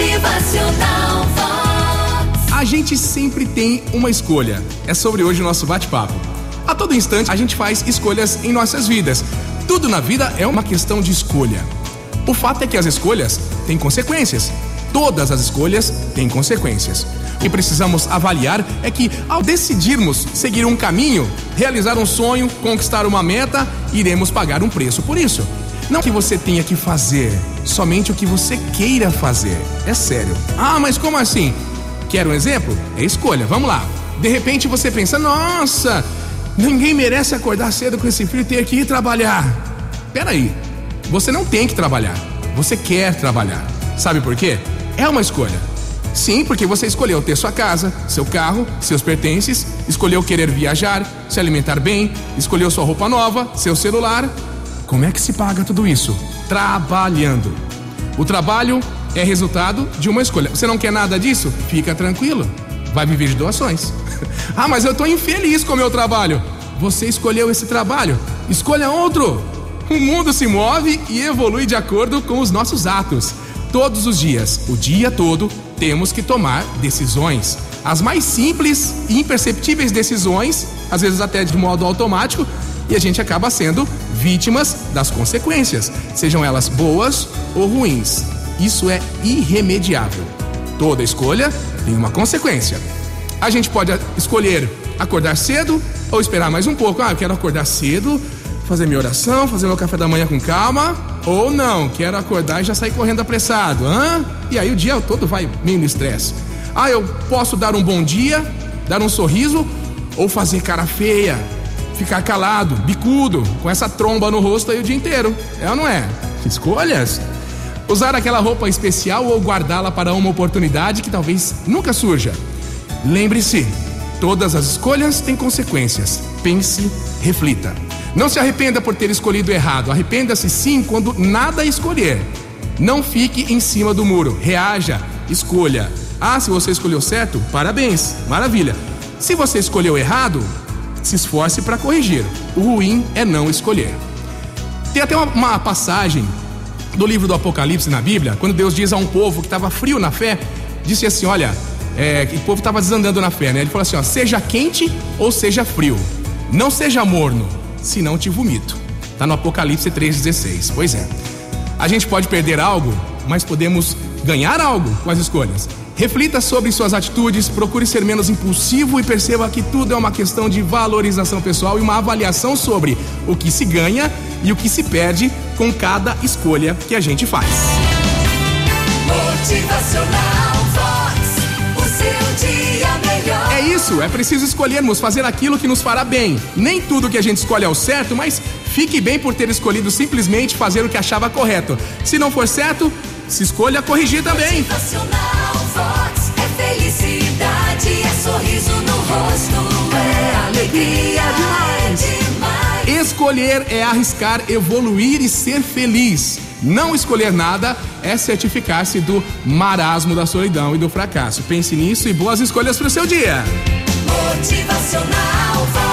Motivacional Vox. A gente sempre tem uma escolha. É sobre hoje o nosso bate-papo. A todo instante a gente faz escolhas em nossas vidas. Tudo na vida é uma questão de escolha. O fato é que as escolhas têm consequências. Todas as escolhas têm consequências. O que precisamos avaliar é que, ao decidirmos seguir um caminho, realizar um sonho, conquistar uma meta, iremos pagar um preço por isso. Não que você tenha que fazer, somente o que você queira fazer. É sério. Ah, mas como assim? Quer um exemplo? É escolha. Vamos lá. De repente você pensa: nossa, ninguém merece acordar cedo com esse frio e ter que ir trabalhar. Peraí, você não tem que trabalhar. Você quer trabalhar. Sabe por quê? É uma escolha. Sim, porque você escolheu ter sua casa, seu carro, seus pertences, escolheu querer viajar, se alimentar bem, escolheu sua roupa nova, seu celular. Como é que se paga tudo isso? Trabalhando. O trabalho é resultado de uma escolha. Você não quer nada disso? Fica tranquilo. Vai viver de doações. ah, mas eu estou infeliz com o meu trabalho. Você escolheu esse trabalho. Escolha outro. O mundo se move e evolui de acordo com os nossos atos. Todos os dias, o dia todo, temos que tomar decisões. As mais simples e imperceptíveis decisões, às vezes até de modo automático, e a gente acaba sendo vítimas das consequências, sejam elas boas ou ruins. Isso é irremediável. Toda escolha tem uma consequência. A gente pode escolher acordar cedo ou esperar mais um pouco. Ah, eu quero acordar cedo, fazer minha oração, fazer meu café da manhã com calma. Ou não, quero acordar e já sair correndo apressado. Hã? E aí o dia todo vai meio no estresse. Ah, eu posso dar um bom dia, dar um sorriso ou fazer cara feia, ficar calado, bicudo, com essa tromba no rosto aí o dia inteiro. É ou não é? Escolhas? Usar aquela roupa especial ou guardá-la para uma oportunidade que talvez nunca surja. Lembre-se, todas as escolhas têm consequências. Pense, reflita. Não se arrependa por ter escolhido errado. Arrependa-se sim quando nada escolher. Não fique em cima do muro. Reaja, escolha. Ah, se você escolheu certo, parabéns, maravilha. Se você escolheu errado, se esforce para corrigir. O ruim é não escolher. Tem até uma, uma, passagem do livro do Apocalipse na Bíblia, quando Deus diz a um povo que estava frio na fé, disse assim: Olha, é, o povo estava desandando na fé, né? Ele falou assim: ó, Seja quente ou seja frio, não seja morno, senão te vomito. Está no Apocalipse 3,16. Pois é. A gente pode perder algo, mas podemos ganhar algo com as escolhas. Reflita sobre suas atitudes, procure ser menos impulsivo e perceba que tudo é uma questão de valorização pessoal e uma avaliação sobre o que se ganha e o que se perde com cada escolha que a gente faz. É isso, é preciso escolhermos fazer aquilo que nos fará bem. Nem tudo que a gente escolhe é o certo, mas fique bem por ter escolhido simplesmente fazer o que achava correto. Se não for certo, se escolha corrigir também. Motivacional Vox é felicidade, é sorriso no rosto, é alegria, é demais. Escolher é arriscar, evoluir e ser feliz. Não escolher nada é certificar-se do marasmo da solidão e do fracasso. Pense nisso e boas escolhas para o seu dia. Motivacional Vox.